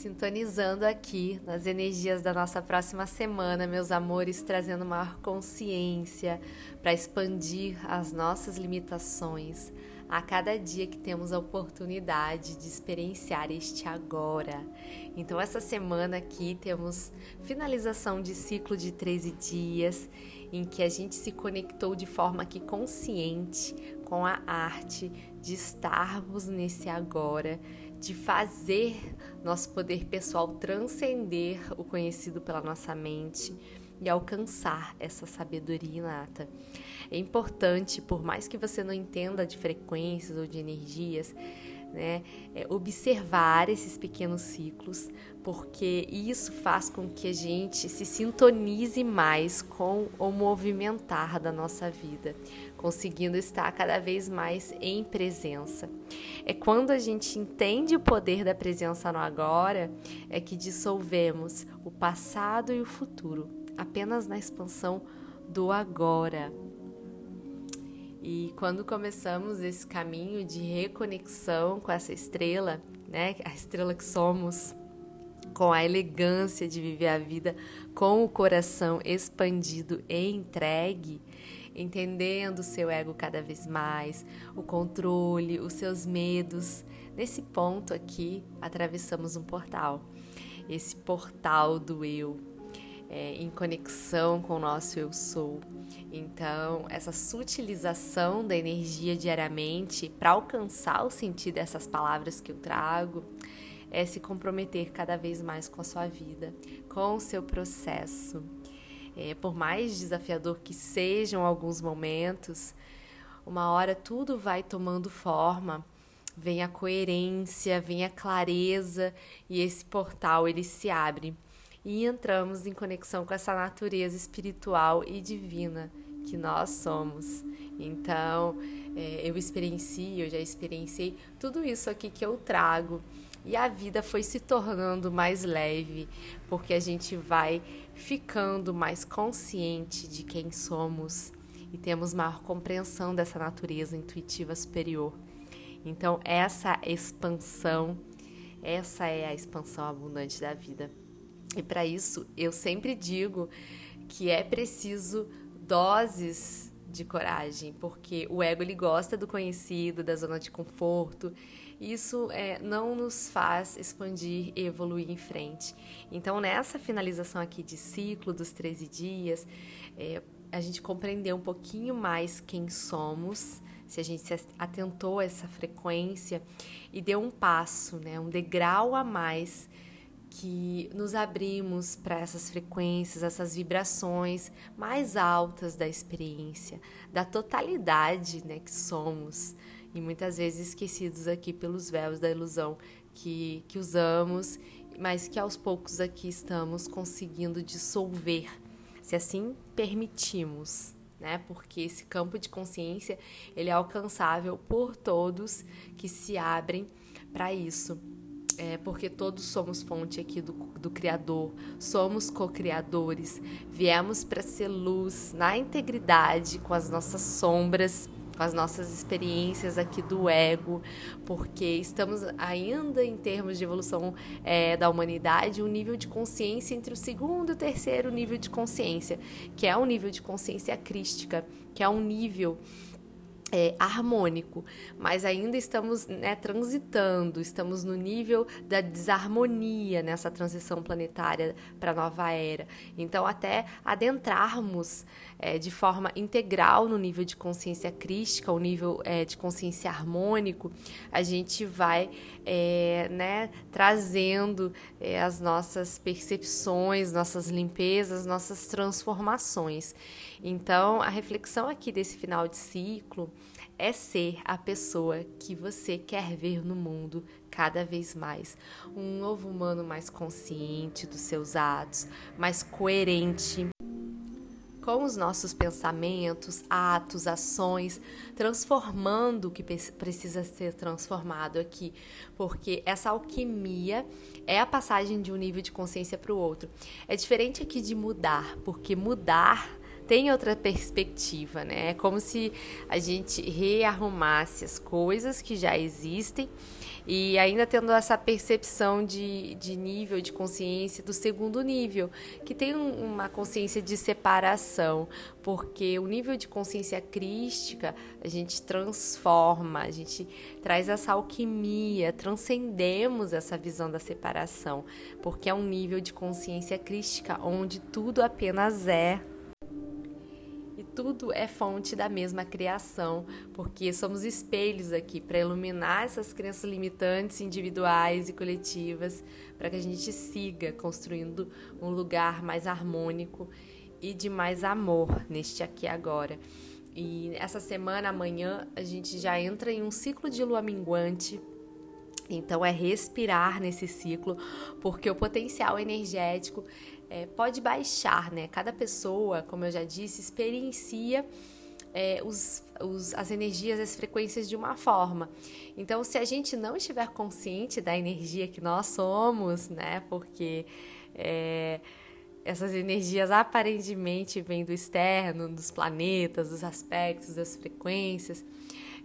Sintonizando aqui nas energias da nossa próxima semana, meus amores, trazendo maior consciência para expandir as nossas limitações a cada dia que temos a oportunidade de experienciar este agora. Então, essa semana aqui temos finalização de ciclo de 13 dias em que a gente se conectou de forma que consciente com a arte de estarmos nesse agora, de fazer nosso poder pessoal transcender o conhecido pela nossa mente e alcançar essa sabedoria inata. É importante, por mais que você não entenda de frequências ou de energias, né, é observar esses pequenos ciclos, porque isso faz com que a gente se sintonize mais com o movimentar da nossa vida, conseguindo estar cada vez mais em presença. É quando a gente entende o poder da presença no agora, é que dissolvemos o passado e o futuro, apenas na expansão do agora. E quando começamos esse caminho de reconexão com essa estrela, né, a estrela que somos, com a elegância de viver a vida com o coração expandido e entregue, entendendo o seu ego cada vez mais, o controle, os seus medos. Nesse ponto aqui, atravessamos um portal. Esse portal do eu, é, em conexão com o nosso eu sou. Então, essa sutilização da energia diariamente para alcançar o sentido dessas palavras que eu trago é se comprometer cada vez mais com a sua vida, com o seu processo. É, por mais desafiador que sejam alguns momentos, uma hora tudo vai tomando forma, vem a coerência, vem a clareza e esse portal ele se abre e entramos em conexão com essa natureza espiritual e divina que nós somos. Então, é, eu experiencio, eu já experienciei tudo isso aqui que eu trago. E a vida foi se tornando mais leve, porque a gente vai ficando mais consciente de quem somos e temos maior compreensão dessa natureza intuitiva superior. Então, essa expansão, essa é a expansão abundante da vida. E para isso, eu sempre digo que é preciso doses de coragem, porque o ego ele gosta do conhecido, da zona de conforto. Isso é, não nos faz expandir e evoluir em frente. Então, nessa finalização aqui de ciclo dos 13 dias, é, a gente compreendeu um pouquinho mais quem somos, se a gente se atentou a essa frequência e deu um passo, né, um degrau a mais que nos abrimos para essas frequências, essas vibrações mais altas da experiência, da totalidade né, que somos, e muitas vezes esquecidos aqui pelos véus da ilusão que, que usamos, mas que aos poucos aqui estamos conseguindo dissolver, se assim permitimos. Né? Porque esse campo de consciência ele é alcançável por todos que se abrem para isso é, porque todos somos fonte aqui do, do Criador, somos co-criadores, viemos para ser luz na integridade com as nossas sombras, com as nossas experiências aqui do ego, porque estamos ainda em termos de evolução é, da humanidade, um nível de consciência entre o segundo e o terceiro nível de consciência, que é o nível de consciência crística, que é um nível é, harmônico, mas ainda estamos né, transitando, estamos no nível da desarmonia nessa transição planetária para a nova era. Então, até adentrarmos é, de forma integral no nível de consciência crística, o nível é, de consciência harmônico, a gente vai é, né, trazendo é, as nossas percepções, nossas limpezas, nossas transformações. Então, a reflexão aqui desse final de ciclo é ser a pessoa que você quer ver no mundo cada vez mais. Um novo humano mais consciente dos seus atos, mais coerente com os nossos pensamentos, atos, ações, transformando o que precisa ser transformado aqui, porque essa alquimia é a passagem de um nível de consciência para o outro. É diferente aqui de mudar, porque mudar tem outra perspectiva, né? É como se a gente rearrumasse as coisas que já existem E ainda tendo essa percepção de, de nível de consciência do segundo nível, que tem um, uma consciência de separação, porque o nível de consciência crística a gente transforma, a gente traz essa alquimia, transcendemos essa visão da separação, porque é um nível de consciência crística onde tudo apenas é tudo é fonte da mesma criação, porque somos espelhos aqui para iluminar essas crenças limitantes individuais e coletivas, para que a gente siga construindo um lugar mais harmônico e de mais amor neste aqui agora. E essa semana, amanhã, a gente já entra em um ciclo de lua minguante. Então, é respirar nesse ciclo, porque o potencial energético é, pode baixar, né? Cada pessoa, como eu já disse, experiencia é, os, os, as energias, as frequências de uma forma. Então, se a gente não estiver consciente da energia que nós somos, né? Porque é, essas energias aparentemente vêm do externo, dos planetas, dos aspectos, das frequências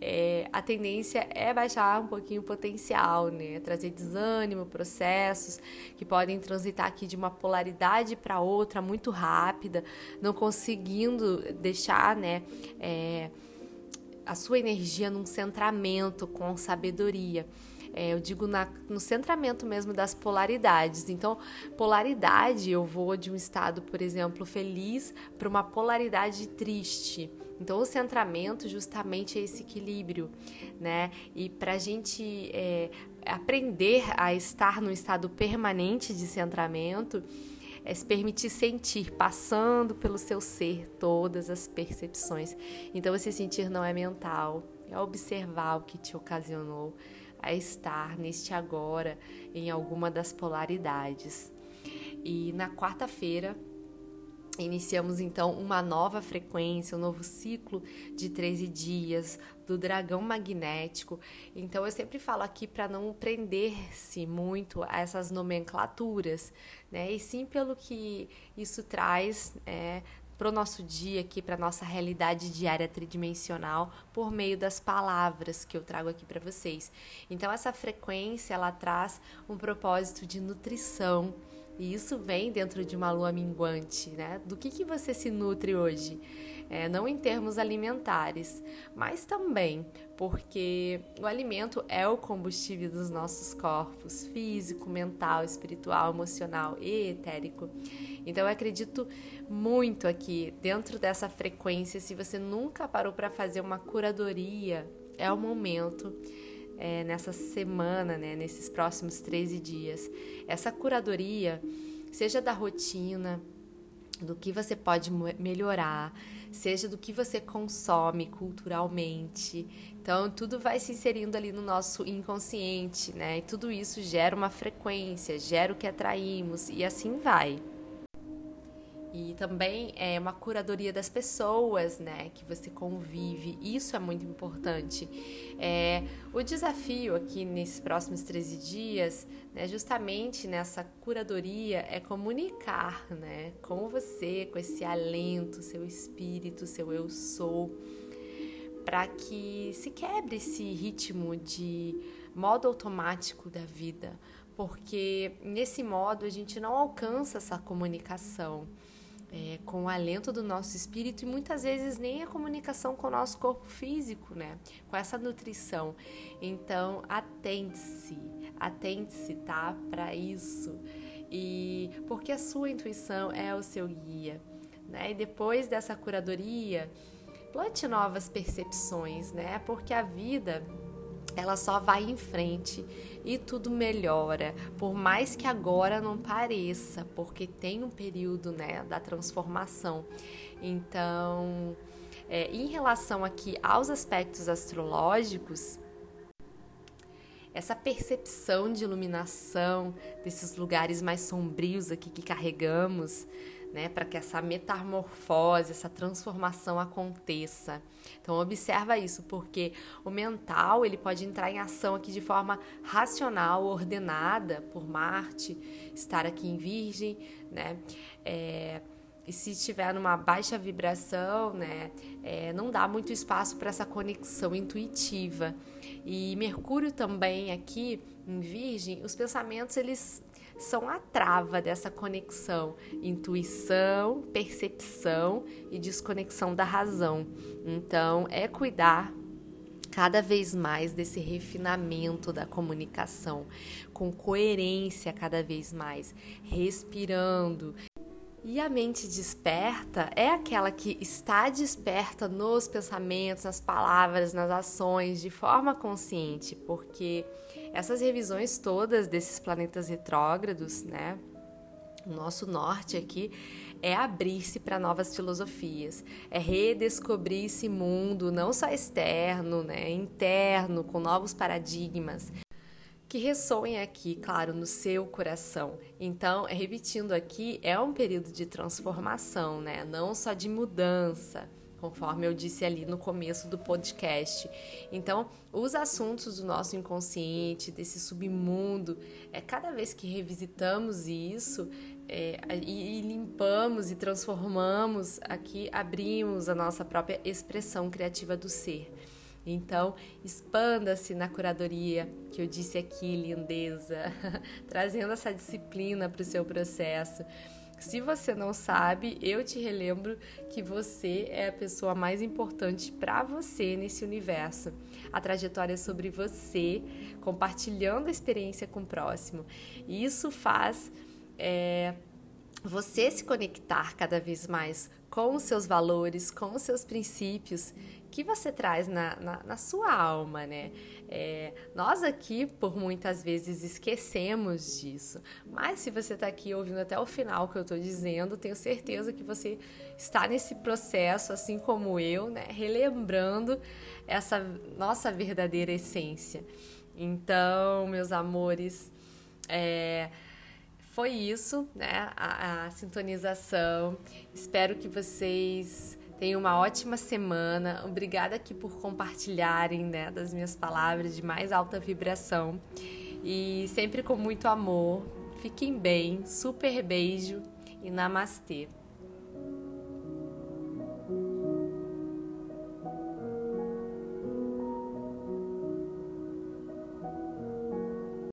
é, a tendência é baixar um pouquinho o potencial, né? Trazer desânimo, processos que podem transitar aqui de uma polaridade para outra muito rápida, não conseguindo deixar, né? É, a sua energia num centramento com sabedoria. É, eu digo na, no centramento mesmo das polaridades. Então, polaridade, eu vou de um estado, por exemplo, feliz para uma polaridade triste. Então, o centramento justamente é esse equilíbrio, né? E para a gente é, aprender a estar num estado permanente de centramento, é se permitir sentir, passando pelo seu ser todas as percepções. Então, esse sentir não é mental, é observar o que te ocasionou a estar neste agora em alguma das polaridades. E na quarta-feira, Iniciamos então uma nova frequência, um novo ciclo de 13 dias do dragão magnético. Então eu sempre falo aqui para não prender-se muito a essas nomenclaturas, né? E sim pelo que isso traz é, para o nosso dia aqui, para nossa realidade diária tridimensional, por meio das palavras que eu trago aqui para vocês. Então essa frequência ela traz um propósito de nutrição e isso vem dentro de uma lua minguante, né? Do que, que você se nutre hoje? É, não em termos alimentares, mas também porque o alimento é o combustível dos nossos corpos, físico, mental, espiritual, emocional e etérico. Então eu acredito muito aqui dentro dessa frequência. Se você nunca parou para fazer uma curadoria, é o momento é, nessa semana, né, nesses próximos 13 dias. Essa curadoria, seja da rotina, do que você pode melhorar, seja do que você consome culturalmente. Então, tudo vai se inserindo ali no nosso inconsciente, né? E tudo isso gera uma frequência, gera o que atraímos e assim vai. E também é uma curadoria das pessoas, né, que você convive. Isso é muito importante. É, o desafio aqui nesses próximos 13 dias, né, justamente nessa curadoria, é comunicar, né, com você, com esse alento, seu espírito, seu eu sou, para que se quebre esse ritmo de modo automático da vida, porque nesse modo a gente não alcança essa comunicação é, com o alento do nosso espírito e muitas vezes nem a comunicação com o nosso corpo físico, né? Com essa nutrição. Então, atente-se, atente-se, tá? Para isso. E porque a sua intuição é o seu guia, né? E depois dessa curadoria, plante novas percepções, né? Porque a vida ela só vai em frente e tudo melhora, por mais que agora não pareça, porque tem um período né, da transformação. Então, é, em relação aqui aos aspectos astrológicos, essa percepção de iluminação desses lugares mais sombrios aqui que carregamos, né, para que essa metamorfose, essa transformação aconteça. Então observa isso, porque o mental ele pode entrar em ação aqui de forma racional, ordenada por Marte, estar aqui em Virgem, né? É, e se estiver numa baixa vibração, né, é, não dá muito espaço para essa conexão intuitiva. E Mercúrio também aqui em Virgem, os pensamentos eles são a trava dessa conexão, intuição, percepção e desconexão da razão. Então, é cuidar cada vez mais desse refinamento da comunicação, com coerência cada vez mais, respirando. E a mente desperta é aquela que está desperta nos pensamentos, nas palavras, nas ações, de forma consciente, porque essas revisões todas desses planetas retrógrados, né? O nosso norte aqui é abrir-se para novas filosofias, é redescobrir esse mundo, não só externo, né, interno, com novos paradigmas, que ressoem aqui, claro, no seu coração. Então, repetindo aqui, é um período de transformação, né? Não só de mudança conforme eu disse ali no começo do podcast. Então, os assuntos do nosso inconsciente, desse submundo, é cada vez que revisitamos isso é, e, e limpamos e transformamos, aqui abrimos a nossa própria expressão criativa do ser. Então, expanda-se na curadoria, que eu disse aqui, lindeza, trazendo essa disciplina para o seu processo. Se você não sabe, eu te relembro que você é a pessoa mais importante para você nesse universo. A trajetória é sobre você, compartilhando a experiência com o próximo. E isso faz é, você se conectar cada vez mais com os seus valores, com os seus princípios que você traz na, na, na sua alma, né? É, nós aqui, por muitas vezes, esquecemos disso, mas se você está aqui ouvindo até o final que eu estou dizendo, tenho certeza que você está nesse processo, assim como eu, né? Relembrando essa nossa verdadeira essência. Então, meus amores, é, foi isso, né? A, a sintonização. Espero que vocês tenham uma ótima semana. Obrigada aqui por compartilharem né, das minhas palavras de mais alta vibração. E sempre com muito amor. Fiquem bem, super beijo e namastê.